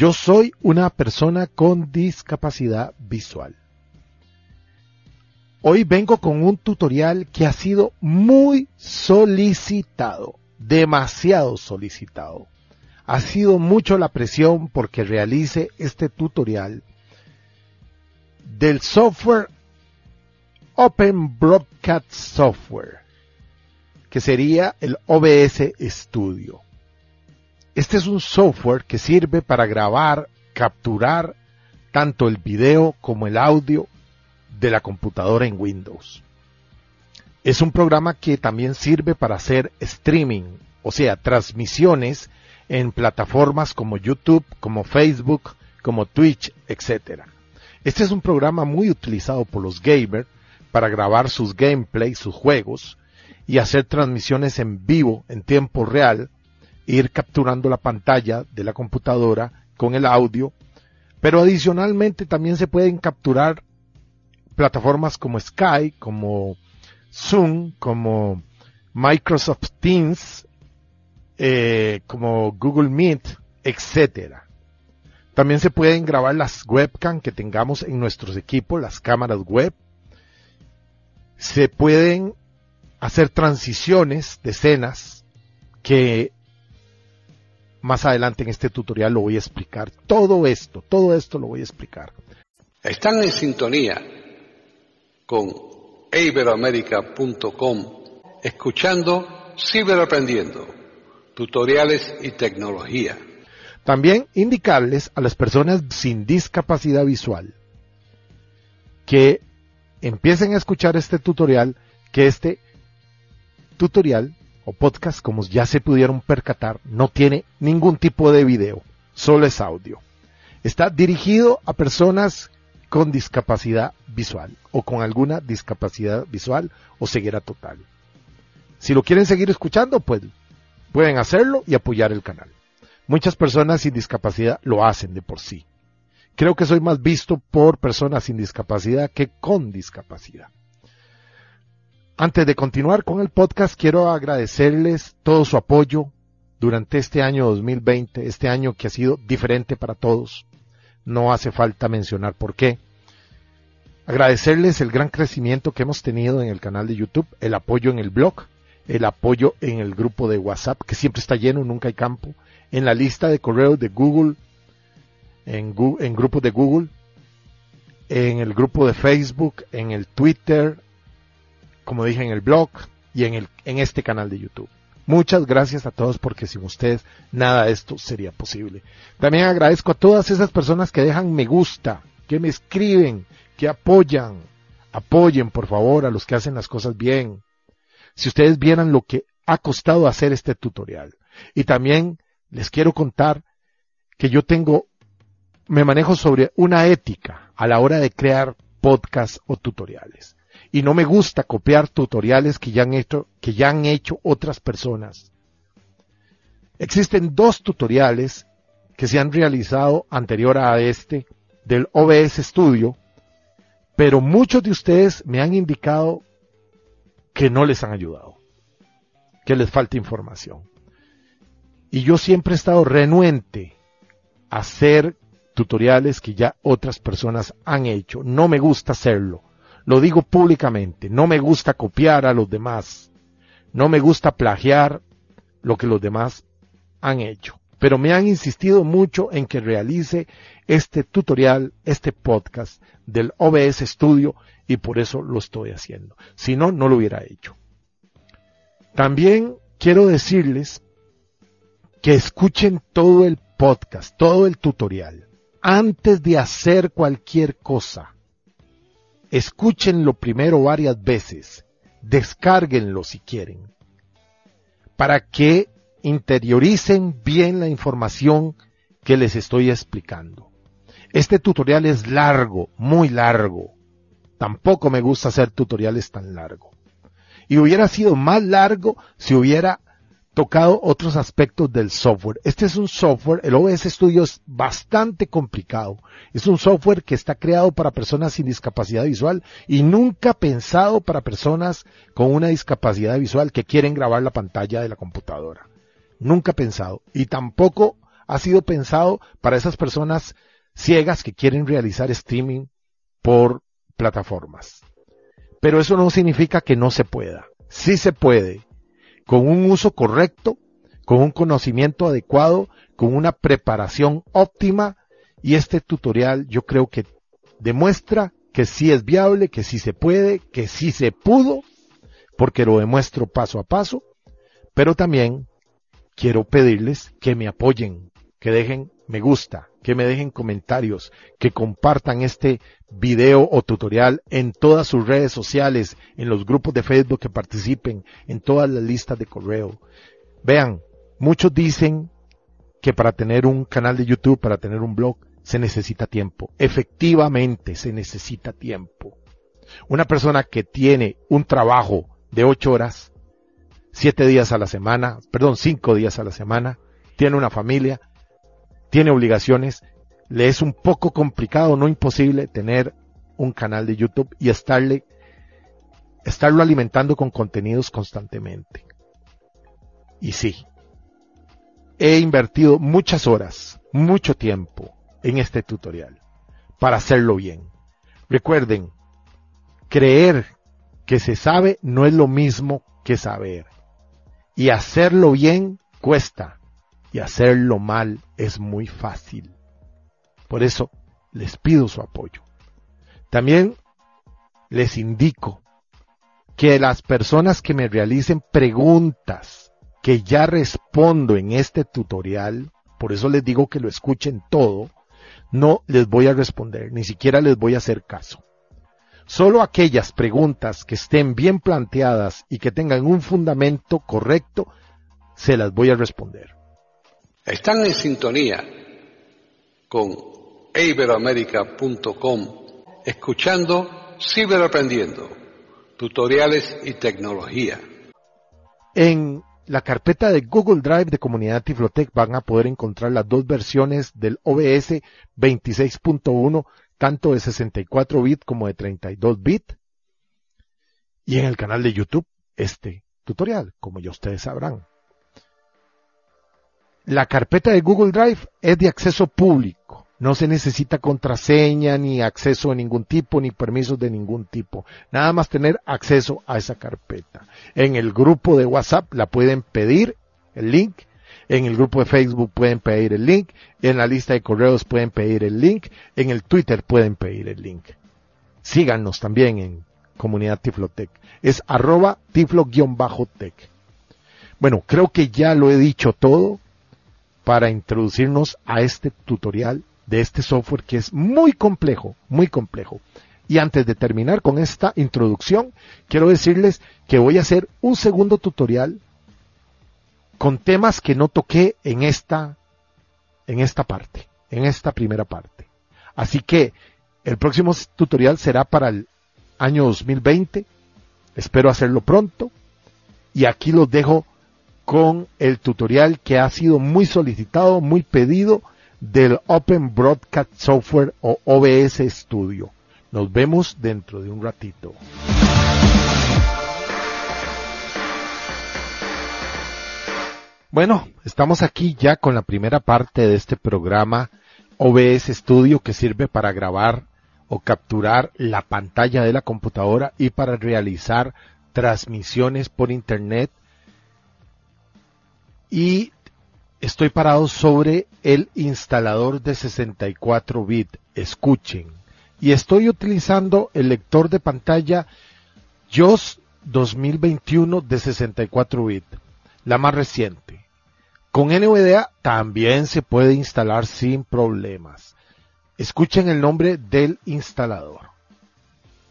Yo soy una persona con discapacidad visual. Hoy vengo con un tutorial que ha sido muy solicitado, demasiado solicitado. Ha sido mucho la presión porque realice este tutorial del software Open Broadcast Software, que sería el OBS Studio. Este es un software que sirve para grabar, capturar tanto el video como el audio de la computadora en Windows. Es un programa que también sirve para hacer streaming, o sea, transmisiones en plataformas como YouTube, como Facebook, como Twitch, etc. Este es un programa muy utilizado por los gamers para grabar sus gameplays, sus juegos y hacer transmisiones en vivo, en tiempo real, ir capturando la pantalla de la computadora con el audio, pero adicionalmente también se pueden capturar plataformas como Skype, como Zoom, como Microsoft Teams, eh, como Google Meet, etcétera. También se pueden grabar las webcam que tengamos en nuestros equipos, las cámaras web. Se pueden hacer transiciones de escenas que más adelante en este tutorial lo voy a explicar. Todo esto, todo esto lo voy a explicar. Están en sintonía con iberoamerica.com, escuchando Ciberaprendiendo, tutoriales y tecnología. También indicarles a las personas sin discapacidad visual que empiecen a escuchar este tutorial, que este tutorial o podcast, como ya se pudieron percatar, no tiene ningún tipo de video, solo es audio. Está dirigido a personas con discapacidad visual o con alguna discapacidad visual o ceguera total. Si lo quieren seguir escuchando, pues pueden hacerlo y apoyar el canal. Muchas personas sin discapacidad lo hacen de por sí. Creo que soy más visto por personas sin discapacidad que con discapacidad. Antes de continuar con el podcast, quiero agradecerles todo su apoyo durante este año 2020, este año que ha sido diferente para todos no hace falta mencionar por qué. Agradecerles el gran crecimiento que hemos tenido en el canal de YouTube, el apoyo en el blog, el apoyo en el grupo de WhatsApp, que siempre está lleno, nunca hay campo, en la lista de correos de Google, en, grupos de Google, en el grupo de Facebook, en el Twitter, como dije en el blog y en, el, en este canal de YouTube. Muchas gracias a todos porque sin ustedes nada de esto sería posible. También agradezco a todas esas personas que dejan me gusta, que me escriben, que apoyan. Apoyen por favor a los que hacen las cosas bien. Si ustedes vieran lo que ha costado hacer este tutorial. Y también les quiero contar que yo tengo, me manejo sobre una ética a la hora de crear podcasts o tutoriales y no me gusta copiar tutoriales que ya han hecho, que ya han hecho otras personas. Existen dos tutoriales que se han realizado anterior a este del OBS Studio, pero muchos de ustedes me han indicado que no les han ayudado, que les falta información. Y yo siempre he estado renuente a hacer tutoriales que ya otras personas han hecho. No me gusta hacerlo lo digo públicamente, no me gusta copiar a los demás, no me gusta plagiar lo que los demás han hecho. pero me han insistido mucho en que realice este tutorial, este podcast del OBS Studio y por eso lo estoy haciendo. Si no, no lo hubiera hecho. También quiero decirles que escuchen todo el podcast, todo el tutorial, antes de hacer cualquier cosa. Escúchenlo primero varias veces, descárguenlo si quieren, para que interioricen bien la información que les estoy explicando. Este tutorial es largo, muy largo. Tampoco me gusta hacer tutoriales tan largos. Y hubiera sido más largo si hubiera tocado otros aspectos del software. Este es un software, el OBS Studio es bastante complicado. Es un software que está creado para personas sin discapacidad visual y nunca pensado para personas con una discapacidad visual que quieren grabar la pantalla de la computadora. Nunca pensado. Y tampoco ha sido pensado para esas personas ciegas que quieren realizar streaming por plataformas. Pero eso no significa que no se pueda. Sí se puede con un uso correcto, con un conocimiento adecuado, con una preparación óptima. Y este tutorial yo creo que demuestra que sí es viable, que sí se puede, que sí se pudo, porque lo demuestro paso a paso, pero también quiero pedirles que me apoyen, que dejen me gusta, que me dejen comentarios, que compartan este video o tutorial en todas sus redes sociales, en los grupos de Facebook que participen, en todas las listas de correo. Vean, muchos dicen que para tener un canal de YouTube, para tener un blog, se necesita tiempo. Efectivamente, se necesita tiempo. Una persona que tiene un trabajo de ocho horas, siete días a la semana, perdón, cinco días a la semana, tiene una familia, tiene obligaciones, le es un poco complicado, no imposible, tener un canal de YouTube y estarle, estarlo alimentando con contenidos constantemente. Y sí, he invertido muchas horas, mucho tiempo en este tutorial para hacerlo bien. Recuerden, creer que se sabe no es lo mismo que saber. Y hacerlo bien cuesta y hacerlo mal es muy fácil. Por eso les pido su apoyo. También les indico que las personas que me realicen preguntas que ya respondo en este tutorial, por eso les digo que lo escuchen todo, no les voy a responder, ni siquiera les voy a hacer caso. Solo aquellas preguntas que estén bien planteadas y que tengan un fundamento correcto, se las voy a responder. Están en sintonía con iberoamerica.com escuchando Ciberaprendiendo, tutoriales y tecnología. En la carpeta de Google Drive de Comunidad Tiflotec van a poder encontrar las dos versiones del OBS 26.1, tanto de 64 bit como de 32 bit. Y en el canal de YouTube, este tutorial, como ya ustedes sabrán. La carpeta de Google Drive es de acceso público. No se necesita contraseña, ni acceso de ningún tipo, ni permisos de ningún tipo. Nada más tener acceso a esa carpeta. En el grupo de WhatsApp la pueden pedir el link. En el grupo de Facebook pueden pedir el link. En la lista de correos pueden pedir el link. En el Twitter pueden pedir el link. Síganos también en Comunidad Tiflotec. Es arroba tiflo-tech. Bueno, creo que ya lo he dicho todo para introducirnos a este tutorial de este software que es muy complejo, muy complejo. Y antes de terminar con esta introducción, quiero decirles que voy a hacer un segundo tutorial con temas que no toqué en esta, en esta parte, en esta primera parte. Así que el próximo tutorial será para el año 2020. Espero hacerlo pronto. Y aquí los dejo con el tutorial que ha sido muy solicitado, muy pedido del Open Broadcast Software o OBS Studio. Nos vemos dentro de un ratito. Bueno, estamos aquí ya con la primera parte de este programa OBS Studio que sirve para grabar o capturar la pantalla de la computadora y para realizar transmisiones por internet y estoy parado sobre el instalador de 64 bits. Escuchen. Y estoy utilizando el lector de pantalla JOS 2021 de 64 bits, la más reciente. Con NVDA también se puede instalar sin problemas. Escuchen el nombre del instalador.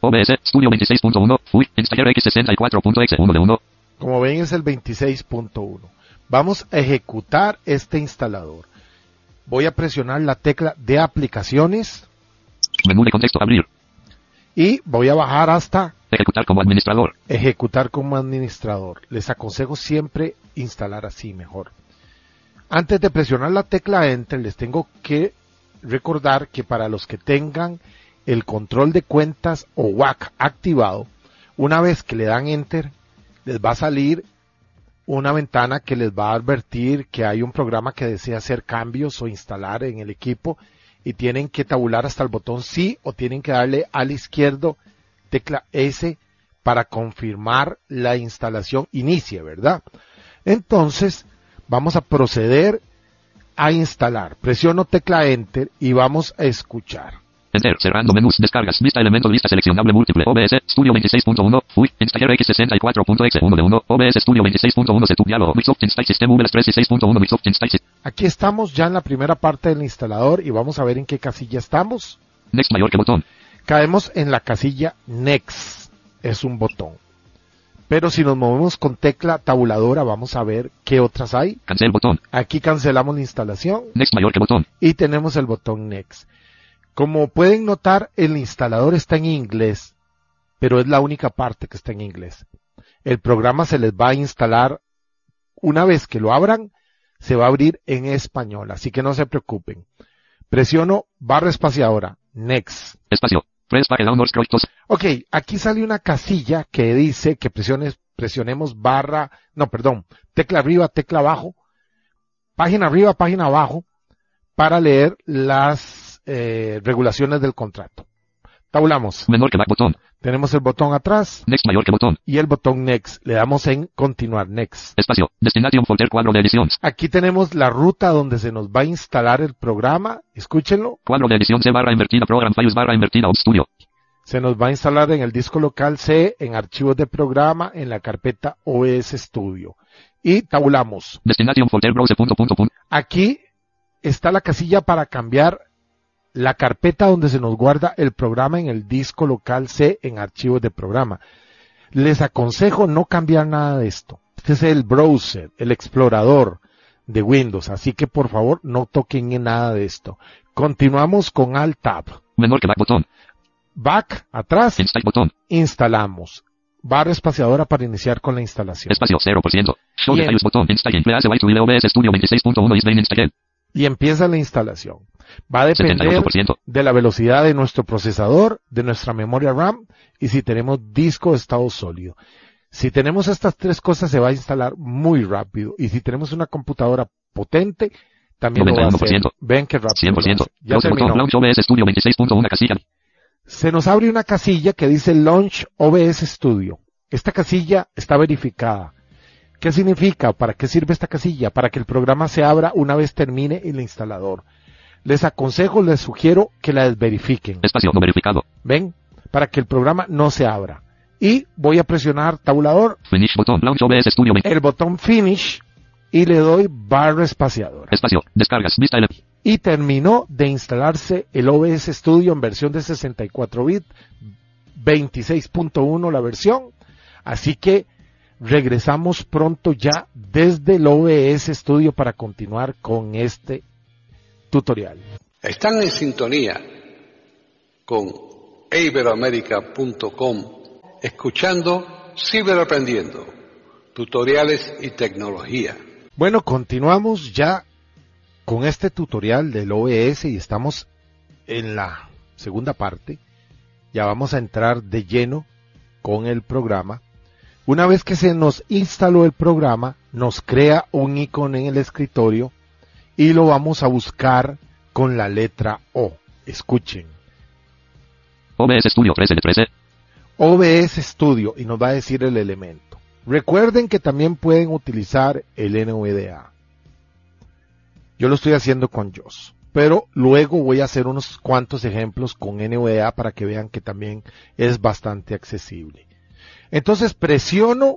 OBS Studio 26.1 FUI Installer X64.exe 1 de 1 Como ven es el 26.1. Vamos a ejecutar este instalador. Voy a presionar la tecla de aplicaciones Menú de contexto abrir y voy a bajar hasta Ejecutar como administrador ejecutar como administrador. Les aconsejo siempre instalar así mejor. Antes de presionar la tecla Enter, les tengo que recordar que para los que tengan el control de cuentas o WAC activado, una vez que le dan Enter, les va a salir una ventana que les va a advertir que hay un programa que desea hacer cambios o instalar en el equipo y tienen que tabular hasta el botón sí o tienen que darle al izquierdo tecla S para confirmar la instalación inicie, ¿verdad? Entonces, vamos a proceder a instalar. Presiono tecla Enter y vamos a escuchar. Enter. Cerrando menús. Descargas. Vista elemento lista seleccionable múltiple. OBS Studio 26.1 FUI Installer X64.exe 1 de 1 OBS Studio 26.1 Setup diálogo Microsoft Install System VLS 36.1 Microsoft Install System. Aquí estamos ya en la primera parte del instalador y vamos a ver en qué casilla estamos. Next mayor que botón. Caemos en la casilla Next. Es un botón. Pero si nos movemos con tecla tabuladora vamos a ver qué otras hay. Cancel botón. Aquí cancelamos la instalación. Next mayor que botón. Y tenemos el botón Next. Como pueden notar, el instalador está en inglés, pero es la única parte que está en inglés. El programa se les va a instalar una vez que lo abran, se va a abrir en español, así que no se preocupen. Presiono barra espaciadora, Next. Espacio Press scroll Ok, aquí sale una casilla que dice que presiones, presionemos barra, no, perdón, tecla arriba, tecla abajo, página arriba, página abajo, para leer las eh, regulaciones del contrato. Tabulamos. menor que back botón Tenemos el botón atrás Next mayor que botón y el botón Next. Le damos en continuar Next. Espacio Destination folder cuadro de ediciones Aquí tenemos la ruta donde se nos va a instalar el programa. Escúchenlo. Cuadro de edición C barra invertida Program Files barra invertida Op Studio Se nos va a instalar en el disco local C, en archivos de programa, en la carpeta OS Studio. Y tabulamos. Destination folder browse punto punto punto Aquí está la casilla para cambiar la carpeta donde se nos guarda el programa en el disco local C en archivos de programa. Les aconsejo no cambiar nada de esto. Este es el browser, el explorador de Windows, así que por favor no toquen en nada de esto. Continuamos con Alt Tab. menor que back botón Back, atrás, Install botón instalamos. Barra espaciadora para iniciar con la instalación. Espacio 0% Show Bien. details botón Install OBS Studio 26.1 is Y empieza la instalación. Va a depender 78% de la velocidad de nuestro procesador, de nuestra memoria RAM y si tenemos disco de estado sólido. Si tenemos estas tres cosas se va a instalar muy rápido y si tenemos una computadora potente también lo va a hacer. 91%. Ven qué rápido. lo 100% hace. Ya Browse botón terminó. Launch OBS Studio 26.1 casilla Se nos abre una casilla que dice Launch OBS Studio. Esta casilla está verificada. ¿Qué significa? ¿Para qué sirve esta casilla? Para que el programa se abra una vez termine el instalador. Les aconsejo, les sugiero que la desverifiquen. Espacio no verificado ¿Ven? Para que el programa no se abra. Y voy a presionar tabulador, Finish botón Launch OBS Studio 20 el botón Finish y le doy barra espaciadora. Espacio Descargas Vista ele- Y terminó de instalarse el OBS Studio en versión de 64 bit, 26.1 la versión. Así que regresamos pronto ya desde el OBS Studio para continuar con este tutorial. Están en sintonía con iberoamerica.com escuchando Ciberaprendiendo, tutoriales y tecnología. Bueno, continuamos ya con este tutorial del OBS y estamos en la segunda parte. Ya vamos a entrar de lleno con el programa. Una vez que se nos instaló el programa, nos crea un icono en el escritorio y lo vamos a buscar con la letra O. Escuchen. OBS Studio 13 de 13 OBS Studio y nos va a decir el elemento. Recuerden que también pueden utilizar el NVDA. Yo lo estoy haciendo con JOS. Pero luego voy a hacer unos cuantos ejemplos con NVDA para que vean que también es bastante accesible. Entonces presiono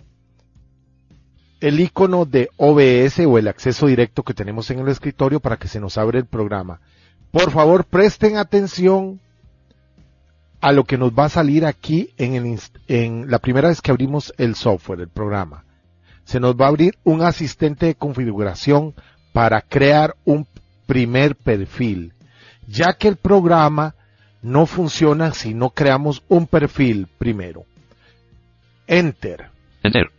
el icono de OBS o el acceso directo que tenemos en el escritorio para que se nos abra el programa. Por favor, presten atención a lo que nos va a salir aquí en, el, en la primera vez que abrimos el software, el programa. Se nos va a abrir un asistente de configuración para crear un primer perfil, ya que el programa no funciona si no creamos un perfil primero. Enter. Enter.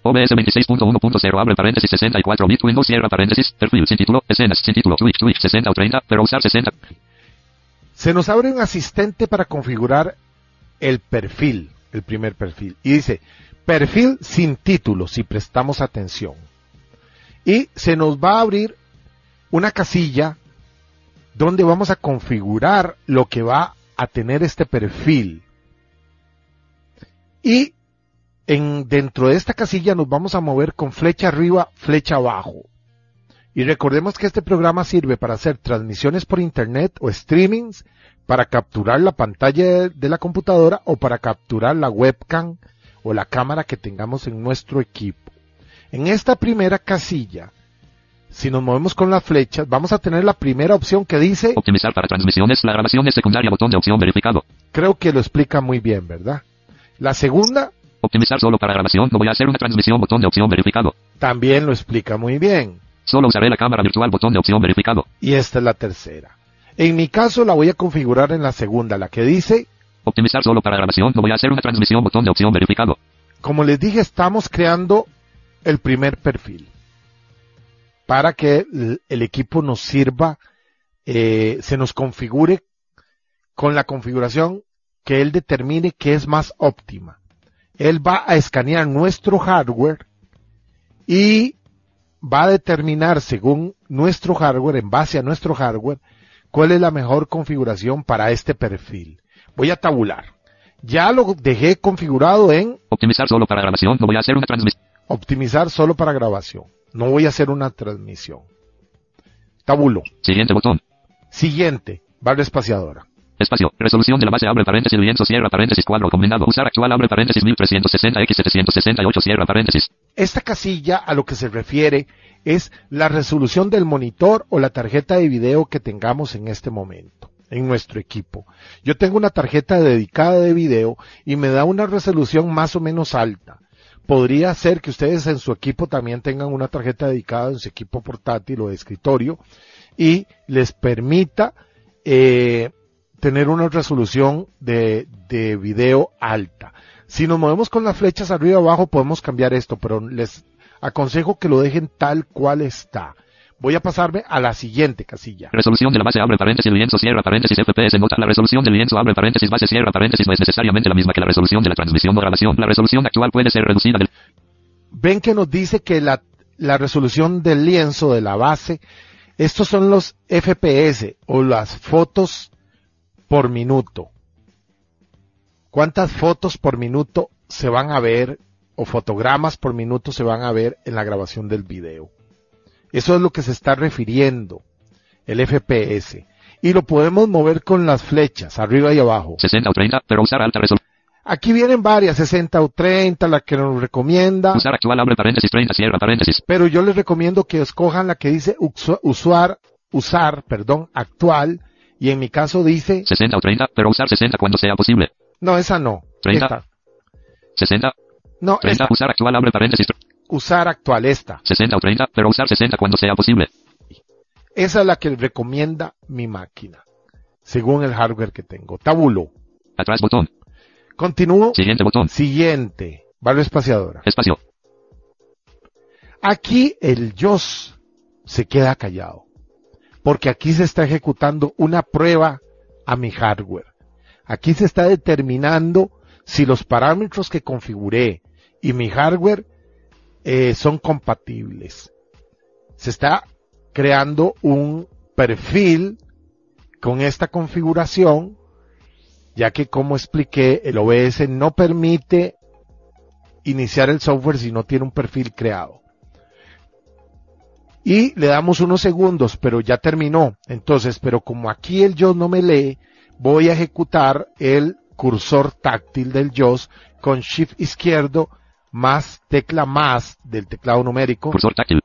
OBS 26.1.0 abre paréntesis 64 bit Windows cierra paréntesis perfil sin título escenas sin título Twitch Twitch 60 o 30 pero usar 60 Se nos abre un asistente para configurar el perfil, el primer perfil y dice perfil sin título si prestamos atención. Y se nos va a abrir una casilla donde vamos a configurar lo que va a tener este perfil. Y en, dentro de esta casilla nos vamos a mover con flecha arriba, flecha abajo. Y recordemos que este programa sirve para hacer transmisiones por internet o streamings, para capturar la pantalla de la computadora o para capturar la webcam o la cámara que tengamos en nuestro equipo. En esta primera casilla, si nos movemos con las flechas, vamos a tener la primera opción que dice optimizar para transmisiones la grabación es secundaria botón de opción verificado creo que lo explica muy bien, ¿verdad? La segunda. Optimizar solo para grabación. No voy a hacer una transmisión botón de opción verificado. También lo explica muy bien. solo usaré la cámara virtual botón de opción verificado. Y esta es la tercera. En mi caso la voy a configurar en la segunda, la que dice, optimizar solo para grabación. No voy a hacer una transmisión botón de opción verificado. como les dije, estamos creando el primer perfil para que el, el equipo nos sirva, eh, se nos configure con la configuración que él determine que es más óptima. Él va a escanear nuestro hardware y va a determinar según nuestro hardware, en base a nuestro hardware, cuál es la mejor configuración para este perfil. Voy a tabular. Ya lo dejé configurado en optimizar solo para grabación no voy a hacer una transmisión optimizar solo para grabación. No voy a hacer una transmisión. Tabulo. siguiente botón Siguiente. Barra espaciadora. Espacio. Resolución de la base abre paréntesis lienzo cierra paréntesis cuadro combinado. Usar actual abre paréntesis 1360 x 768 cierra paréntesis. Esta casilla a lo que se refiere es la resolución del monitor o la tarjeta de video que tengamos en este momento en nuestro equipo. Yo tengo una tarjeta dedicada de video y me da una resolución más o menos alta. Podría ser que ustedes en su equipo también tengan una tarjeta dedicada en su equipo portátil o de escritorio y les permita eh, tener una resolución de, de video alta. Si nos movemos con las flechas arriba y abajo podemos cambiar esto, pero les aconsejo que lo dejen tal cual está. Voy a pasarme a la siguiente casilla. Resolución de la base abre paréntesis lienzo cierra paréntesis FPS nota. La resolución del lienzo abre paréntesis base cierra paréntesis no es necesariamente la misma que la resolución de la transmisión o grabación. La resolución actual puede ser reducida del Ven que nos dice que la, la resolución del lienzo de la base, estos son los FPS o las fotos por minuto. ¿Cuántas fotos por minuto se van a ver o fotogramas por minuto se van a ver en la grabación del video? Eso es lo que se está refiriendo, el FPS. Y lo podemos mover con las flechas, arriba y abajo. 60 o 30, pero usar alta resolución. Aquí vienen varias, 60 o 30, la que nos recomienda. Usar actual abre paréntesis 30 cierra paréntesis. Pero yo les recomiendo que escojan la que dice usuar, usar, perdón, actual. Y en mi caso dice, 60 o 30, pero usar 60 cuando sea posible. no, esa no. 30. Esta. 60, No, 30, esta. usar actual abre paréntesis Usar actual, esta. 60 o 30, pero usar 60 cuando sea posible. Esa es la que recomienda mi máquina. Según el hardware que tengo. Tabulo. Atrás botón. Continúo. Siguiente botón. Siguiente. Barra espaciadora. Espacio. Aquí el JOS se queda callado. Porque aquí se está ejecutando una prueba a mi hardware. Aquí se está determinando si los parámetros que configuré y mi hardware eh, son compatibles. Se está creando un perfil con esta configuración, ya que como expliqué, el OBS no permite iniciar el software si no tiene un perfil creado. Y le damos unos segundos, pero ya terminó. Entonces, pero como aquí el JOS no me lee, voy a ejecutar el cursor táctil del JOS con Shift izquierdo más tecla más del teclado numérico Cursor táctil.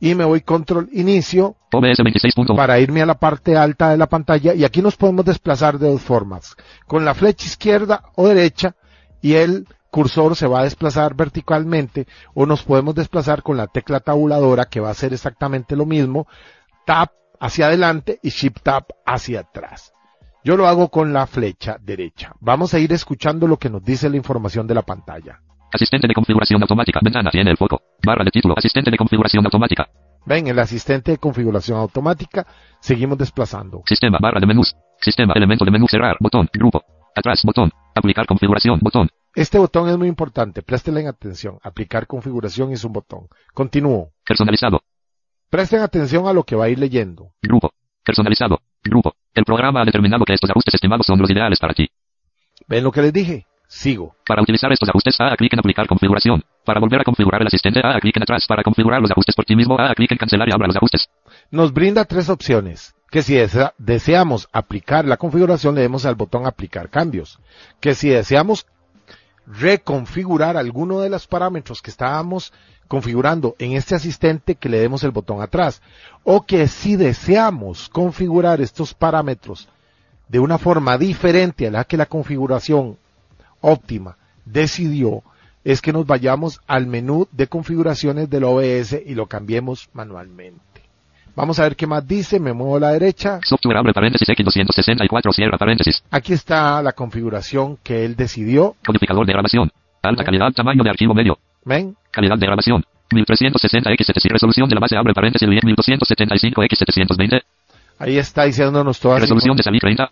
y me voy control inicio OBS 26.1. para irme a la parte alta de la pantalla y aquí nos podemos desplazar de dos formas, con la flecha izquierda o derecha y el cursor se va a desplazar verticalmente o nos podemos desplazar con la tecla tabuladora que va a hacer exactamente lo mismo, tap hacia adelante y shift tap hacia atrás. Yo lo hago con la flecha derecha. Vamos a ir escuchando lo que nos dice la información de la pantalla. Asistente de configuración automática. Ventana tiene el foco. Barra de título. Asistente de configuración automática. Ven, el asistente de configuración automática, seguimos desplazando. Sistema. Barra de menús. Sistema. Elemento de menú. Cerrar. Botón. Grupo. Atrás. Botón. Aplicar configuración. Botón. Este botón es muy importante, préstenle atención. Aplicar configuración es un botón. Continúo. Personalizado. Presten atención a lo que va a ir leyendo. Grupo. Personalizado. Grupo. El programa ha determinado que estos ajustes estimados son los ideales para ti. ¿Ven lo que les dije? Sigo. Para utilizar estos ajustes, haga clic en aplicar configuración. Para volver a configurar el asistente, haga clic en atrás. Para configurar los ajustes por ti mismo, haga clic en cancelar y abra los ajustes. Nos brinda tres opciones. Que si desea- deseamos aplicar la configuración, le demos al botón aplicar cambios. Que si deseamos reconfigurar alguno de los parámetros que estábamos configurando en este asistente, que le demos el botón atrás. O que si deseamos configurar estos parámetros de una forma diferente a la que la configuración óptima decidió, es que nos vayamos al menú de configuraciones del OBS y lo cambiemos manualmente. Vamos a ver qué más dice, me muevo a la derecha. Software abre paréntesis X264 cierra paréntesis. Aquí está la configuración que él decidió. Codificador de grabación. Alta calidad, tamaño de archivo medio. ¿Ven? Calidad de grabación. 1360x700 resolución de la base abre paréntesis 1275x720. Ahí está diciéndonos todas Resolución de salir 30.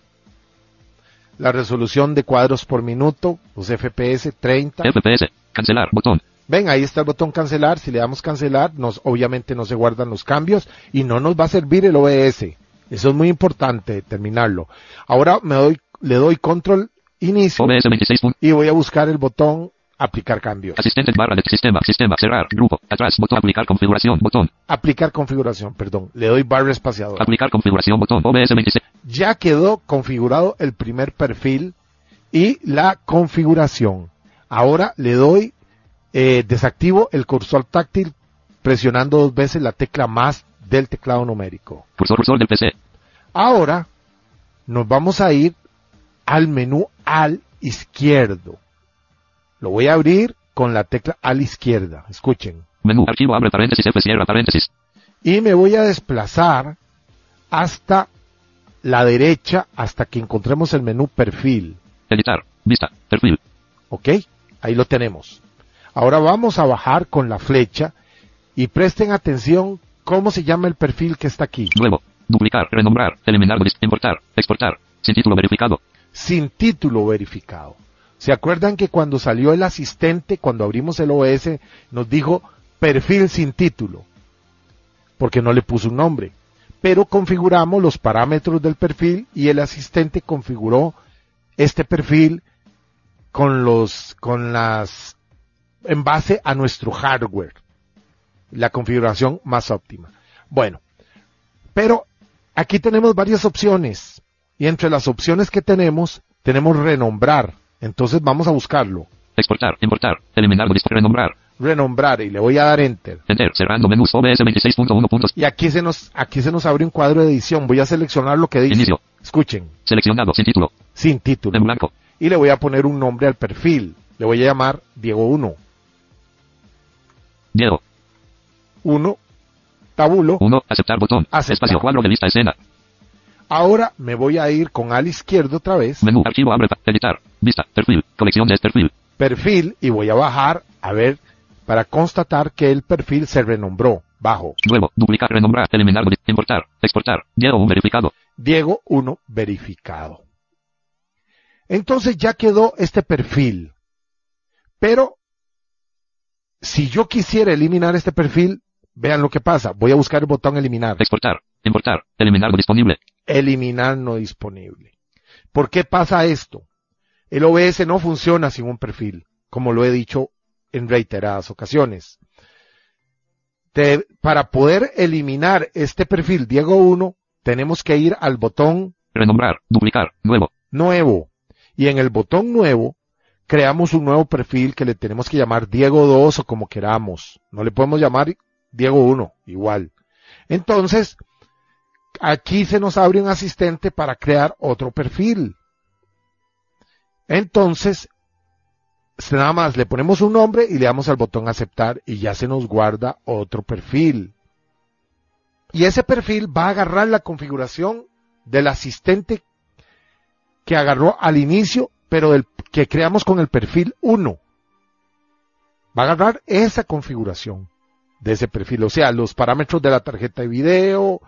la resolución de cuadros por minuto, los FPS 30. FPS. Cancelar. Botón. Ven, ahí está el botón cancelar. Si le damos cancelar, nos, obviamente no se guardan los cambios y no nos va a servir el OBS. Eso es muy importante determinarlo. Ahora me doy, le doy control inicio OBS 26. y voy a buscar el botón aplicar cambios. Asistente barra de sistema. Sistema. Cerrar. Grupo. Atrás. Botón. Aplicar configuración. Botón. Aplicar configuración, perdón. Le doy barra espaciadora. Aplicar configuración. Botón. OBS 26. Ya quedó configurado el primer perfil y la configuración. Ahora le doy, eh, desactivo el cursor táctil presionando dos veces la tecla más del teclado numérico. Cursor. Cursor del PC. Ahora nos vamos a ir al menú al izquierdo. Lo voy a abrir con la tecla a la izquierda. Escuchen. Menú. Archivo abre paréntesis F cierra paréntesis. Y me voy a desplazar hasta la derecha hasta que encontremos el menú perfil. Editar. Vista. Perfil. ¿Ok? Ahí lo tenemos. Ahora vamos a bajar con la flecha y presten atención cómo se llama el perfil que está aquí. Nuevo. Duplicar. Renombrar. Eliminar. Importar. Exportar. Sin título verificado. sin título verificado. ¿Se acuerdan que cuando salió el asistente, cuando abrimos el OS, nos dijo perfil sin título? Porque no le puso un nombre. Pero configuramos los parámetros del perfil y el asistente configuró este perfil con los, con las, en base a nuestro hardware. La configuración más óptima. Bueno, pero aquí tenemos varias opciones. Y entre las opciones que tenemos, tenemos renombrar. Entonces vamos a buscarlo. Exportar. Importar. Eliminar. Renombrar. Renombrar y le voy a dar enter. Enter. Cerrando menús. OBS 26.1 puntos. Y aquí se nos, aquí se nos abre un cuadro de edición. Voy a seleccionar lo que dice. Inicio. Escuchen, Seleccionado. Sin título. sin título. En blanco. Y le voy a poner un nombre al perfil. Le voy a llamar Diego 1. Diego. 1. Tabulo. 1. Aceptar botón. Aceptar. Espacio cuadro de vista escena. Ahora me voy a ir con al izquierdo otra vez. Menú. Archivo abre. Editar. Vista. Perfil. Colección de este perfil. Perfil y voy a bajar a ver para constatar que el perfil se renombró. Bajo. Nuevo. Duplicar. Renombrar. Eliminar. Importar. Exportar. Diego. Un verificado. Diego 1 verificado. Entonces ya quedó este perfil. Pero si yo quisiera eliminar este perfil, vean lo que pasa. Voy a buscar el botón eliminar. Exportar. Importar. Eliminar lo disponible. Eliminar no disponible. ¿Por qué pasa esto? El OBS no funciona sin un perfil, como lo he dicho en reiteradas ocasiones. Te- para poder eliminar este perfil Diego 1, tenemos que ir al botón Renombrar. Duplicar. Nuevo. nuevo. Y en el botón nuevo, creamos un nuevo perfil que le tenemos que llamar Diego 2 o como queramos. No le podemos llamar Diego 1, igual. Entonces, aquí se nos abre un asistente para crear otro perfil. Entonces, nada más le ponemos un nombre y le damos al botón aceptar y ya se nos guarda otro perfil. Y ese perfil va a agarrar la configuración del asistente que agarró al inicio, pero del que creamos con el perfil 1. Va a agarrar esa configuración de ese perfil, o sea, los parámetros de la tarjeta de video,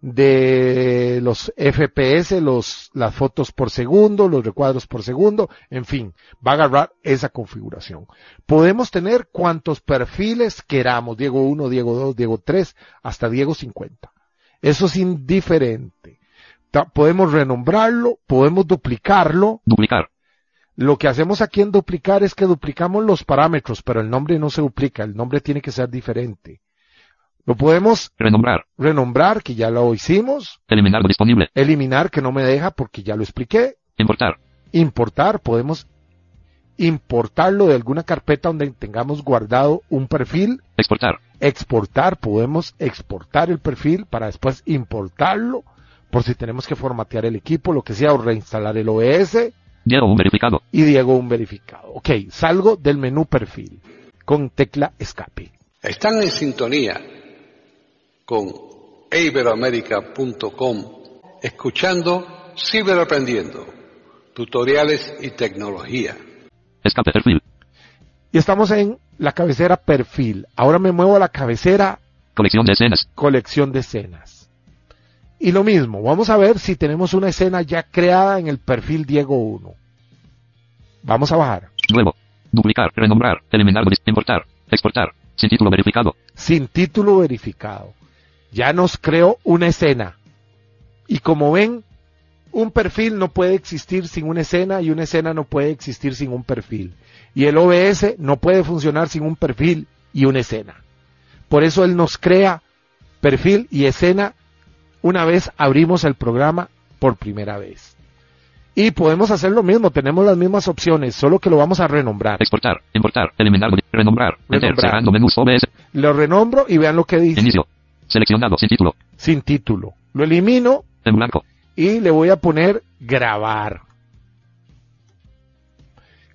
de los FPS, los, las fotos por segundo, los recuadros por segundo, en fin, va a agarrar esa configuración. Podemos tener cuantos perfiles queramos, Diego 1, Diego 2, Diego 3, hasta Diego 50. Eso es indiferente. Podemos renombrarlo, podemos duplicarlo. Duplicar. Lo que hacemos aquí en duplicar es que duplicamos los parámetros, pero el nombre no se duplica, el nombre tiene que ser diferente. Lo podemos Renombrar. renombrar, que ya lo hicimos, Eliminar lo disponible. eliminar, que no me deja porque ya lo expliqué, Importar. importar, podemos importarlo de alguna carpeta donde tengamos guardado un perfil, Exportar. exportar, podemos exportar el perfil para después importarlo, por si tenemos que formatear el equipo, lo que sea, o reinstalar el OS, Diego un verificado. y Diego un verificado. Ok, salgo del menú perfil con tecla escape. Están en sintonía con iberoamerica.com, escuchando Ciberaprendiendo, tutoriales y tecnología. Escape perfil. Y estamos en la cabecera perfil. Ahora me muevo a la cabecera Colección de escenas. colección de escenas. Y lo mismo, vamos a ver si tenemos una escena ya creada en el perfil Diego 1. Vamos a bajar. Nuevo. Duplicar. Renombrar. Eliminar Importar. Exportar. Sin título verificado. Sin título verificado. Ya nos creó una escena. Y como ven, un perfil no puede existir sin una escena y una escena no puede existir sin un perfil. Y el OBS no puede funcionar sin un perfil y una escena. Por eso él nos crea perfil y escena una vez abrimos el programa por primera vez. Y podemos hacer lo mismo, tenemos las mismas opciones, solo que lo vamos a renombrar. Exportar. Importar. Eliminar Renombrar. Renombrar. Cerrando menús. OBS. Lo renombro y vean lo que dice, Inicio. Seleccionado. Sin título. sin título. Lo elimino En blanco. y le voy a poner grabar.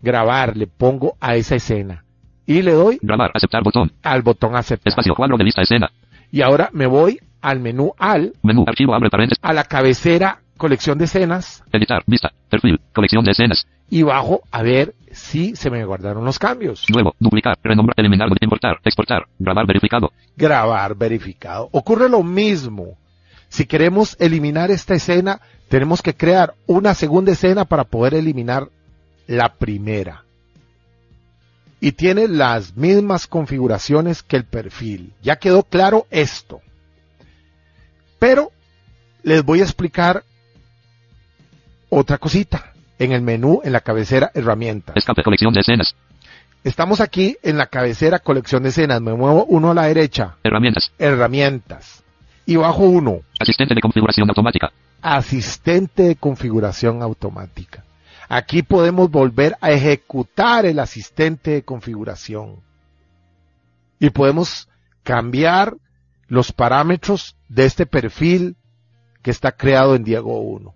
Grabar, le pongo a esa escena. Y le doy Grabar. Aceptar botón. al botón aceptar. Espacio. Cuadro de lista escena. Y ahora me voy al menú al, Menú. Archivo. Abre paréntesis. a la cabecera colección de escenas Editar. Vista. Perfil. Colección de escenas. y bajo a ver si se me guardaron los cambios. Nuevo. Duplicar. Renombrar. Eliminar Importar. Exportar. Grabar verificado. Grabar verificado. Ocurre lo mismo. Si queremos eliminar esta escena, tenemos que crear una segunda escena para poder eliminar la primera. Y tiene las mismas configuraciones que el perfil. Ya quedó claro esto. Pero les voy a explicar otra cosita. En el menú, en la cabecera herramientas. Escape. Colección de escenas. Estamos aquí en la cabecera colección de escenas. Me muevo uno a la derecha. Herramientas. Herramientas. Y bajo uno. Asistente de configuración automática. asistente de configuración automática. Aquí podemos volver a ejecutar el asistente de configuración. Y podemos cambiar los parámetros de este perfil que está creado en Diego 1.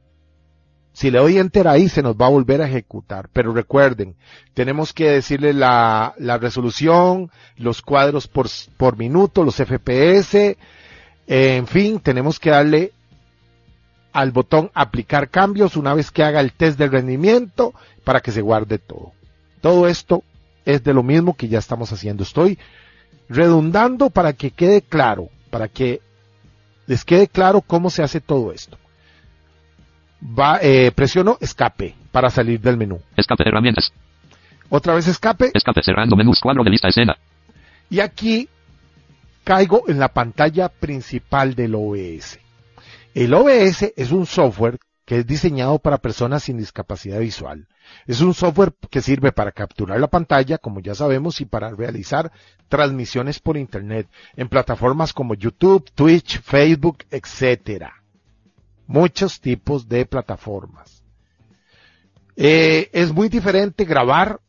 Si le doy enter ahí se nos va a volver a ejecutar. Pero recuerden, tenemos que decirle la, la resolución, los cuadros por, por minuto, los FPS, en fin, tenemos que darle al botón aplicar cambios una vez que haga el test de rendimiento para que se guarde todo. Todo esto es de lo mismo que ya estamos haciendo. Estoy redundando para que quede claro, para que les quede claro cómo se hace todo esto. Va, eh, presiono escape para salir del menú. Escape. Herramientas. Otra vez escape Escape. Cerrando menús. Cuadro de lista escena. y aquí caigo en la pantalla principal del OBS. El OBS es un software que es diseñado para personas sin discapacidad visual. Es un software que sirve para capturar la pantalla, como ya sabemos, y para realizar transmisiones por Internet en plataformas como YouTube, Twitch, Facebook, etc. Muchos tipos de plataformas. Eh, es muy diferente grabar,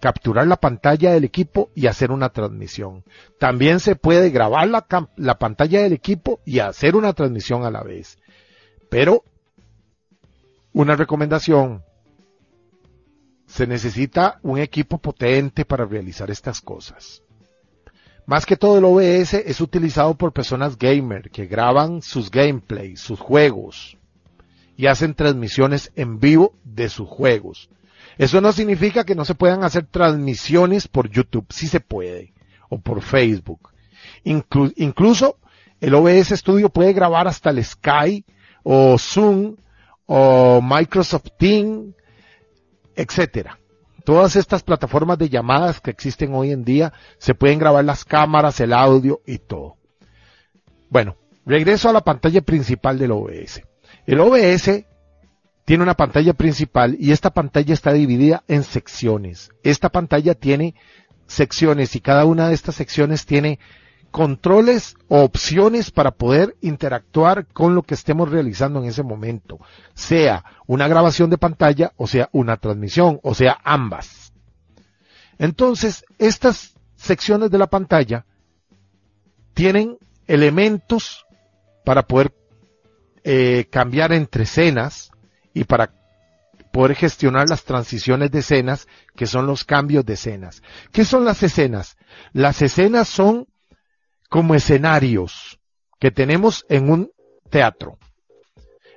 capturar la pantalla del equipo y hacer una transmisión. También se puede grabar la, la pantalla del equipo y hacer una transmisión a la vez. Pero, una recomendación, se necesita un equipo potente para realizar estas cosas. Más que todo el OBS es utilizado por personas gamer que graban sus gameplays, sus juegos y hacen transmisiones en vivo de sus juegos. Eso no significa que no se puedan hacer transmisiones por YouTube, sí se puede, o por Facebook. incluso el OBS Studio puede grabar hasta el Sky o Zoom o Microsoft Teams etcétera. Todas estas plataformas de llamadas que existen hoy en día se pueden grabar las cámaras, el audio y todo. Bueno, regreso a la pantalla principal del OBS. El OBS tiene una pantalla principal y esta pantalla está dividida en secciones. Esta pantalla tiene secciones y cada una de estas secciones tiene controles o opciones para poder interactuar con lo que estemos realizando en ese momento, sea una grabación de pantalla o sea una transmisión, o sea ambas. Entonces, estas secciones de la pantalla tienen elementos para poder eh, cambiar entre escenas y para poder gestionar las transiciones de escenas, que son los cambios de escenas. ¿Qué son las escenas? Las escenas son como escenarios que tenemos en un teatro.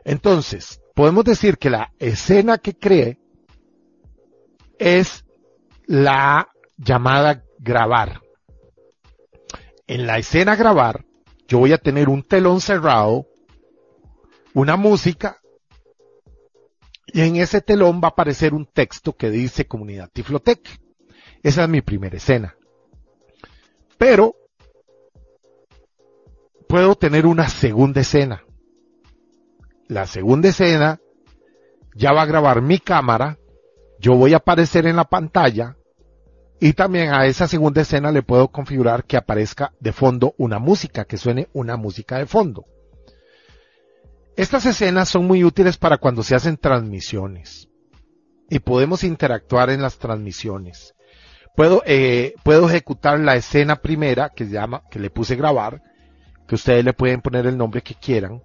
Entonces, podemos decir que la escena que cree es la llamada grabar. En la escena grabar, yo voy a tener un telón cerrado, una música, y en ese telón va a aparecer un texto que dice Comunidad Tiflotec. Esa es mi primera escena. Pero puedo tener una segunda escena. La segunda escena ya va a grabar mi cámara, yo voy a aparecer en la pantalla y también a esa segunda escena le puedo configurar que aparezca de fondo una música, que suene una música de fondo. Estas escenas son muy útiles para cuando se hacen transmisiones y podemos interactuar en las transmisiones. Puedo, eh, ejecutar la escena primera que llama, que le puse grabar, que ustedes le pueden poner el nombre que quieran.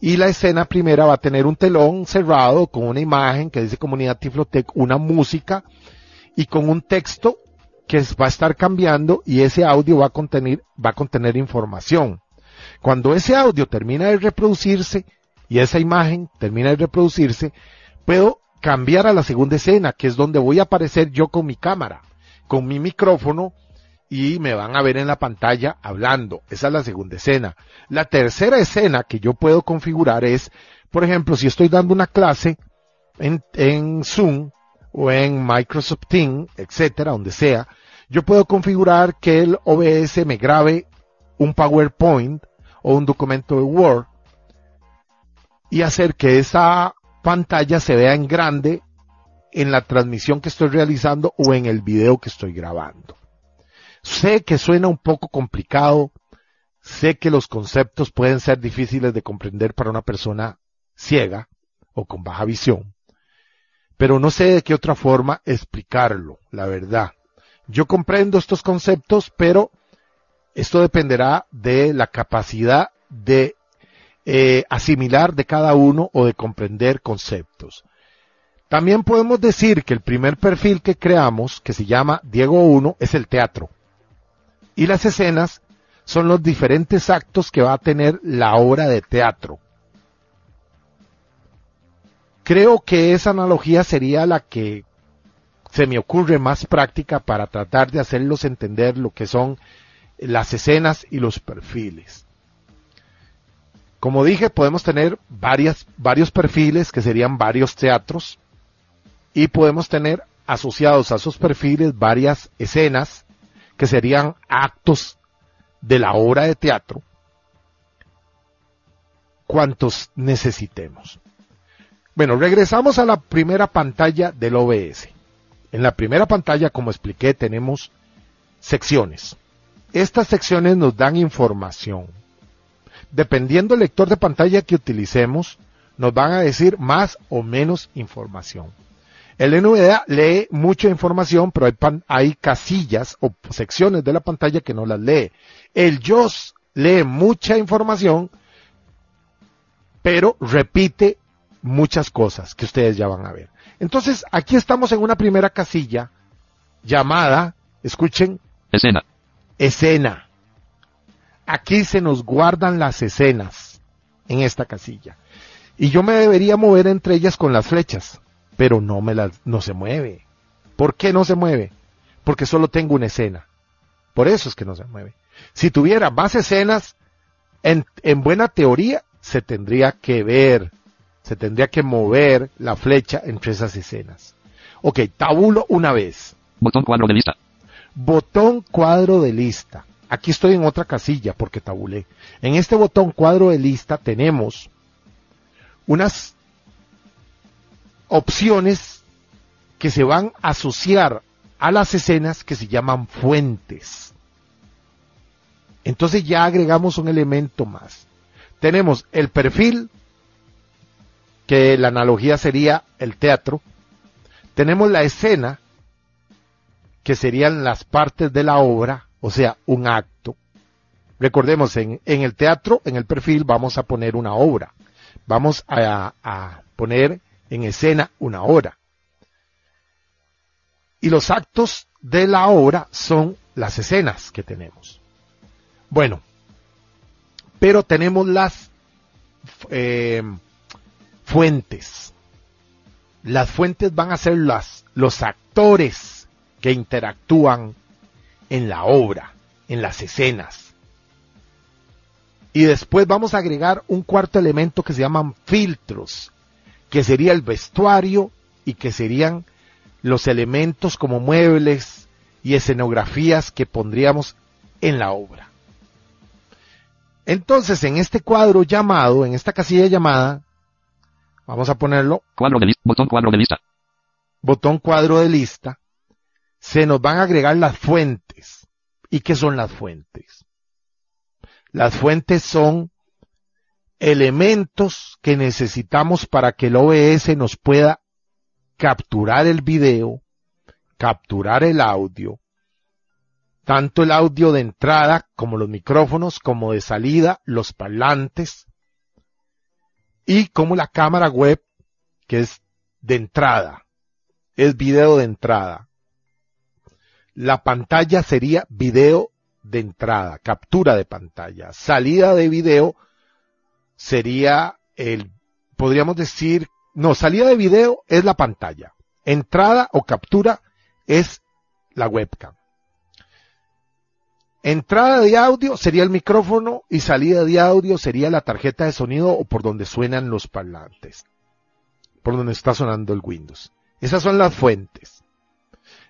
Y la escena primera va a tener un telón cerrado con una imagen que dice Comunidad Tiflotec, una música y con un texto que va a estar cambiando y ese audio va a contener, va a contener información. Cuando ese audio termina de reproducirse y esa imagen termina de reproducirse, puedo cambiar a la segunda escena, que es donde voy a aparecer yo con mi cámara, con mi micrófono y me van a ver en la pantalla hablando. Esa es la segunda escena. La tercera escena que yo puedo configurar es, por ejemplo, si estoy dando una clase en, Zoom o en Microsoft Teams, etcétera, donde sea, yo puedo configurar que el OBS me grabe un PowerPoint o un documento de Word y hacer que esa pantalla se vea en grande en la transmisión que estoy realizando o en el video que estoy grabando. Sé que suena un poco complicado, sé que los conceptos pueden ser difíciles de comprender para una persona ciega o con baja visión, pero no sé de qué otra forma explicarlo, la verdad. Yo comprendo estos conceptos, pero esto dependerá de la capacidad de eh, asimilar de cada uno o de comprender conceptos. También podemos decir que el primer perfil que creamos, que se llama Diego 1, es el teatro. Y las escenas son los diferentes actos que va a tener la obra de teatro. Creo que esa analogía sería la que se me ocurre más práctica para tratar de hacerlos entender lo que son las escenas y los perfiles. Como dije, podemos tener varios perfiles que serían varios teatros y podemos tener asociados a esos perfiles varias escenas que serían actos de la obra de teatro, cuantos necesitemos. Bueno, regresamos a la primera pantalla del OBS. En la primera pantalla, como expliqué, tenemos secciones. Estas secciones nos dan información. Dependiendo del lector de pantalla que utilicemos, nos van a decir más o menos información. El NVDA lee mucha información, pero hay, hay, casillas o secciones de la pantalla que no las lee. El JOS lee mucha información, pero repite muchas cosas que ustedes ya van a ver. Entonces, aquí estamos en una primera casilla llamada, escuchen, Escena. escena. Aquí se nos guardan las escenas en esta casilla. Y yo me debería mover entre ellas con las flechas, pero no me las, no se mueve. ¿Por qué no se mueve? Porque solo tengo una escena. Por eso es que no se mueve. Si tuviera más escenas, en, en buena teoría, se tendría que ver, se tendría que mover la flecha entre esas escenas. Ok, tabulo una vez. Botón cuadro de lista. Botón cuadro de lista. Aquí estoy en otra casilla porque tabulé. En este botón cuadro de lista tenemos unas opciones que se van a asociar a las escenas que se llaman fuentes. Entonces ya agregamos un elemento más. Tenemos el perfil, que la analogía sería el teatro. Tenemos la escena, que serían las partes de la obra, o sea, un acto. Recordemos, en, en el teatro, en el perfil, vamos a poner una obra. Vamos a, a poner en escena una obra. Y los actos de la obra son las escenas que tenemos. Bueno, pero tenemos las eh, fuentes. Las fuentes van a ser las, los actores que interactúan en la obra, en las escenas. Y después vamos a agregar un cuarto elemento que se llaman filtros, que sería el vestuario y que serían los elementos como muebles y escenografías que pondríamos en la obra. Entonces, en este cuadro llamado, en esta casilla llamada, vamos a ponerlo. Cuadro de lista. Botón cuadro de lista. Botón cuadro de lista. Se nos van a agregar las fuentes. ¿Y qué son las fuentes? Las fuentes son elementos que necesitamos para que el OBS nos pueda capturar el video, capturar el audio, tanto el audio de entrada como los micrófonos, como de salida, los parlantes, y como la cámara web, que es de entrada, es video de entrada. La pantalla sería video de entrada, captura de pantalla. Salida de video sería el, podríamos decir, no, salida de video es la pantalla. Entrada o captura es la webcam. Entrada de audio sería el micrófono y salida de audio sería la tarjeta de sonido o por donde suenan los parlantes. Por donde está sonando el Windows. Esas son las fuentes.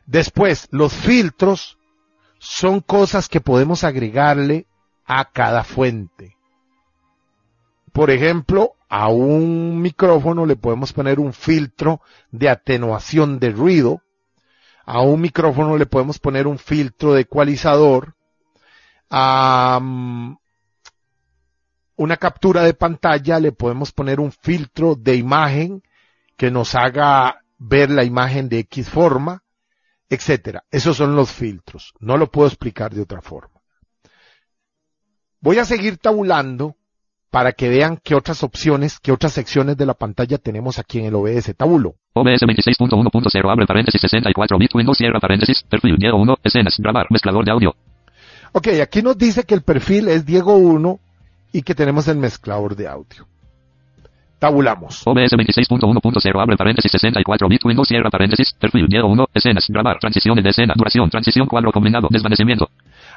Después, los filtros son cosas que podemos agregarle a cada fuente. Por ejemplo, a un micrófono le podemos poner un filtro de atenuación de ruido. A un micrófono le podemos poner un filtro de ecualizador. A una captura de pantalla le podemos poner un filtro de imagen que nos haga ver la imagen de X forma, etcétera. Esos son los filtros. No lo puedo explicar de otra forma. Voy a seguir tabulando para que vean qué otras opciones, qué otras secciones de la pantalla tenemos aquí en el OBS tabulo. OBS 26.1.0 abre paréntesis 64 bit Windows cierra paréntesis perfil Diego 1 escenas grabar mezclador de audio. Ok, aquí nos dice que el perfil es Diego 1 y que tenemos el mezclador de audio. Tabulamos. OBS 26.1.0 abre paréntesis 64 bit Windows cierra paréntesis perfil Diego 1 escenas grabar transiciones de escena duración transición cuadro combinado desvanecimiento.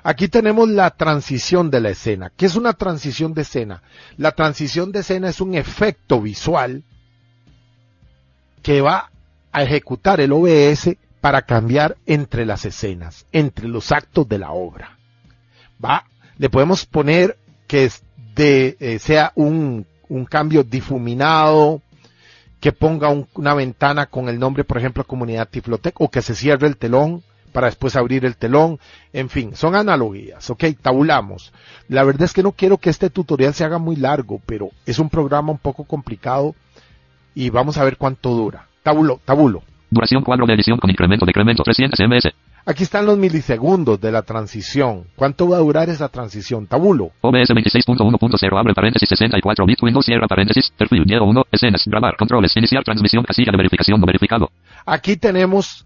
Aquí tenemos la transición de la escena. ¿Qué es una transición de escena? La transición de escena es un efecto visual que va a ejecutar el OBS para cambiar entre las escenas, entre los actos de la obra. Va, le podemos poner que eh, sea un, un cambio difuminado, que ponga un- una ventana con el nombre, por ejemplo, Comunidad Tiflotec, o que se cierre el telón para después abrir el telón. En fin, son analogías, ¿ok? Tabulamos. La verdad es que no quiero que este tutorial se haga muy largo, pero es un programa un poco complicado y vamos a ver cuánto dura. Tabulo, tabulo. Duración cuadro de edición con incremento decremento 300 ms. Aquí están los milisegundos de la transición. ¿Cuánto va a durar esa transición? Tabulo. OBS 26.1.0 abre paréntesis 64 bits Windows cierra paréntesis perfil Diego 1 escenas grabar controles iniciar transmisión casilla de verificación no verificado Aquí tenemos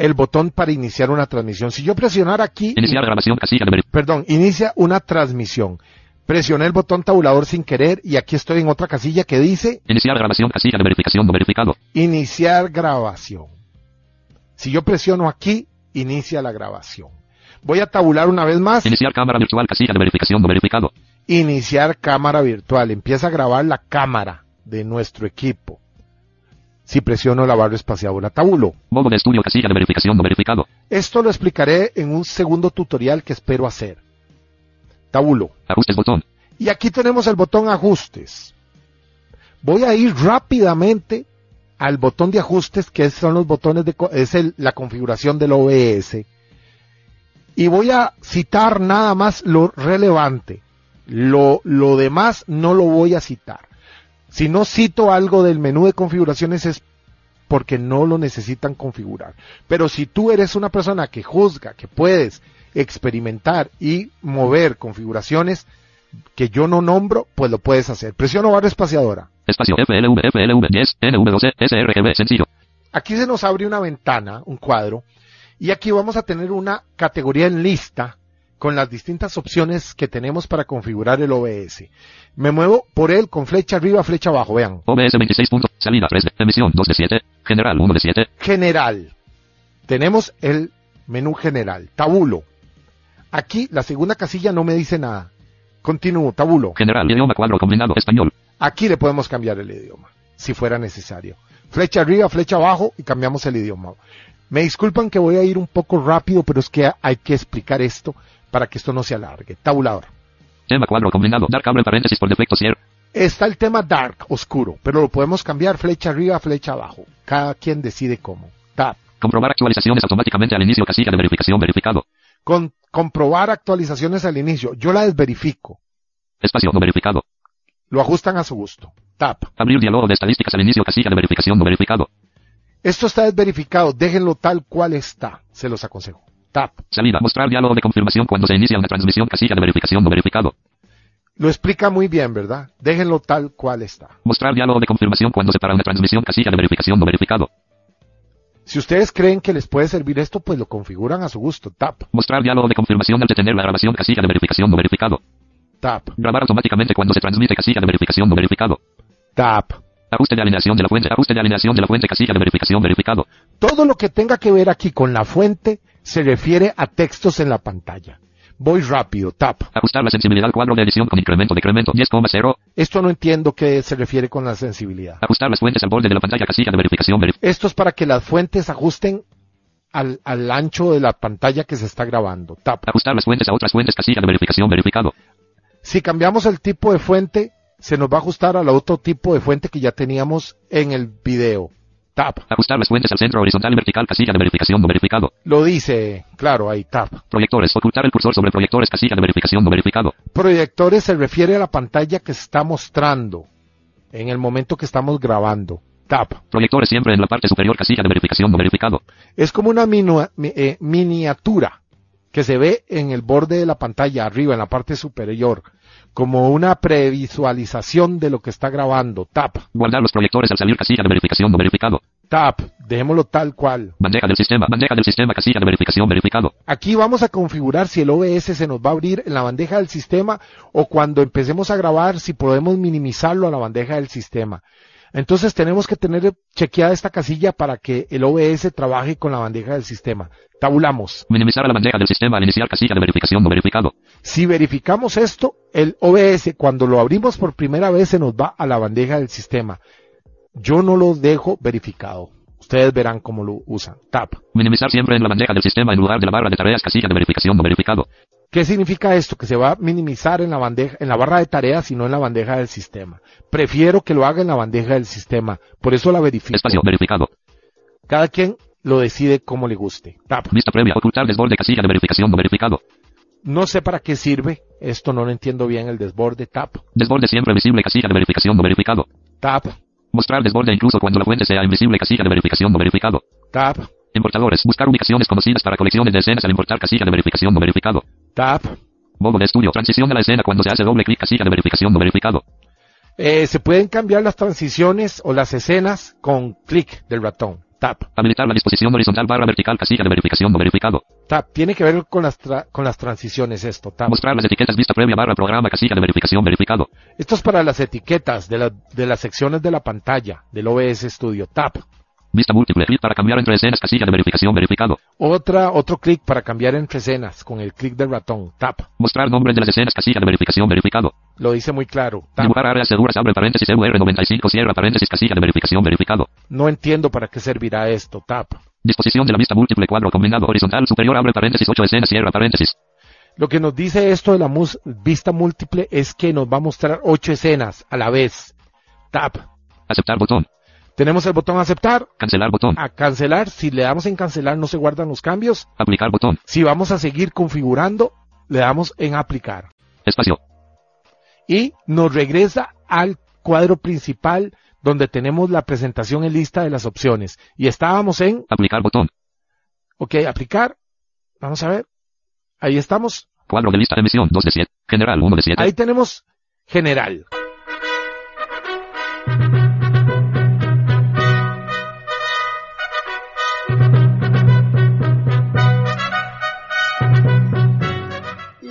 el botón para iniciar una transmisión. Si yo presionar aquí, iniciar grabación casilla verificación perdón, inicia una transmisión. Presioné el botón tabulador sin querer y aquí estoy en otra casilla que dice iniciar grabación casilla de verificación no verificado iniciar grabación. Si yo presiono aquí, inicia la grabación. Voy a tabular una vez más. iniciar cámara virtual casilla de verificación no verificado Iniciar cámara virtual. Empieza a grabar la cámara de nuestro equipo. Si presiono la barra espaciadora, tabulo. modo de estudio casilla de verificación no verificado Esto lo explicaré en un segundo tutorial que espero hacer. Tabulo. ajustes botón Y aquí tenemos el botón ajustes. Voy a ir rápidamente al botón de ajustes, que son los botones de, es el- la configuración del OBS. Y voy a citar nada más lo relevante. Lo, lo demás no lo voy a citar. Si no cito algo del menú de configuraciones es porque no lo necesitan configurar. Pero si tú eres una persona que juzga que puedes experimentar y mover configuraciones que yo no nombro, pues lo puedes hacer. Presiono barra espaciadora. espacio FLV FLV 10 NV12 sRGB sencillo Aquí se nos abre una ventana, un cuadro, y aquí vamos a tener una categoría en lista con las distintas opciones que tenemos para configurar el OBS. Me muevo por él con flecha arriba, flecha abajo, vean. OBS 26. punto- salida 3 de emisión 2 de 7 general 1 de 7 General. Tenemos el menú general, tabulo. Aquí la segunda casilla no me dice nada. Continúo, tabulo. general idioma cuadro combinado español Aquí le podemos cambiar el idioma, si fuera necesario. Flecha arriba, flecha abajo y cambiamos el idioma. Me disculpan que voy a ir un poco rápido, pero es que hay que explicar esto para que esto no se alargue. Tabulador. tema cuadro combinado dar cable paréntesis por defecto cierre Está el tema dark, oscuro, pero lo podemos cambiar flecha arriba, flecha abajo. Cada quien decide cómo. Tab. comprobar actualizaciones automáticamente al inicio casilla de verificación verificado Con, comprobar actualizaciones al inicio. Yo la desverifico. espacio no verificado Lo ajustan a su gusto. Tab. abrir diálogo de estadísticas al inicio casilla de verificación no verificado Esto está desverificado. Déjenlo tal cual está. Se los aconsejo. Tab. salida mostrar diálogo de confirmación cuando se inicia una transmisión casilla de verificación no verificado Lo explica muy bien, ¿verdad? Déjenlo tal cual está. mostrar diálogo de confirmación cuando se para una transmisión casilla de verificación no verificado Si ustedes creen que les puede servir esto, pues lo configuran a su gusto. Tap, mostrar diálogo de confirmación al detener la grabación casilla de verificación no verificado tap, grabar automáticamente cuando se transmite casilla de verificación no verificado tap. ajuste de alineación de la fuente ajuste de alineación de la fuente casilla de verificación verificado Todo lo que tenga que ver aquí con la fuente se refiere a textos en la pantalla. Voy rápido, tap. ajustar la sensibilidad al cuadro de edición con incremento decremento 10,0 Esto no entiendo qué se refiere con la sensibilidad. ajustar las fuentes al borde de la pantalla casilla de verificación verificado Esto es para que las fuentes ajusten al, al ancho de la pantalla que se está grabando. Tap. ajustar las fuentes a otras fuentes casilla de verificación verificado Si cambiamos el tipo de fuente, se nos va a ajustar al otro tipo de fuente que ya teníamos en el video. Tap. ajustar las fuentes al centro horizontal y vertical casilla de verificación no verificado Lo dice, claro, ahí, tap. proyectores ocultar el cursor sobre proyectores casilla de verificación no verificado Proyectores se refiere a la pantalla que está mostrando en el momento que estamos grabando. Tap. proyectores siempre en la parte superior casilla de verificación no verificado Es como una minu- mi- eh, miniatura que se ve en el borde de la pantalla, arriba, en la parte superior, como una previsualización de lo que está grabando. Tap. guardar los proyectores al salir casilla de verificación no verificado Tap. Dejémoslo tal cual. bandeja del sistema bandeja del sistema casilla de verificación verificado Aquí vamos a configurar si el OBS se nos va a abrir en la bandeja del sistema o cuando empecemos a grabar si podemos minimizarlo a la bandeja del sistema. Entonces tenemos que tener chequeada esta casilla para que el OBS trabaje con la bandeja del sistema. Tabulamos. minimizar a la bandeja del sistema al iniciar casilla de verificación no verificado Si verificamos esto, el OBS cuando lo abrimos por primera vez se nos va a la bandeja del sistema. Yo no lo dejo verificado. Ustedes verán cómo lo usan. Tap. minimizar siempre en la bandeja del sistema en lugar de la barra de tareas casilla de verificación no verificado ¿Qué significa esto? Que se va a minimizar en la bandeja, en la barra de tareas y no en la bandeja del sistema. Prefiero que lo haga en la bandeja del sistema. Por eso la verifico. Espacio verificado. Cada quien lo decide como le guste. Tap. Vista previa. Ocultar desborde casilla de verificación no verificado. No sé para qué sirve. Esto no lo entiendo bien el desborde. Tap. Desborde siempre visible casilla de verificación no verificado. Tap. Mostrar desborde incluso cuando la fuente sea invisible casilla de verificación no verificado. Tap. Importadores. Buscar ubicaciones conocidas para colecciones de escenas al importar casilla de verificación no verificado. Tap. Modo de estudio. Transición a la escena cuando se hace doble clic casilla de verificación no verificado. Eh, se pueden cambiar las transiciones o las escenas con clic del ratón. Tap. Habilitar la disposición horizontal barra vertical casilla de verificación no verificado. Tap. Tiene que ver con las, tra- con las transiciones esto. Tap. Mostrar las etiquetas vista previa barra programa casilla de verificación verificado. Esto es para las etiquetas de, la- de las secciones de la pantalla del OBS Studio. Tap. Vista múltiple. Clic para cambiar entre escenas casilla de verificación verificado. Otra, otro clic para cambiar entre escenas con el clic del ratón. Tap. Mostrar nombres de las escenas casilla de verificación verificado. Lo dice muy claro. Áreas seguras abre paréntesis EUR95 cierra paréntesis casilla de verificación verificado. No entiendo para qué servirá esto. Tap. Disposición de la vista múltiple cuadro combinado horizontal superior abre paréntesis 8 escenas cierra paréntesis. Lo que nos dice esto de la mus- vista múltiple es que nos va a mostrar ocho escenas a la vez. Tap. Aceptar botón. Tenemos el botón aceptar, Cancelar botón. a cancelar. Si le damos en cancelar no se guardan los cambios. Aplicar botón. Si vamos a seguir configurando, le damos en aplicar. Espacio. Y nos regresa al cuadro principal donde tenemos la presentación en lista de las opciones. Y estábamos en, Aplicar botón. ok, aplicar. Vamos a ver. Ahí estamos. Cuadro de lista de emisión 2 de 7. General 1 de 7. Ahí tenemos general.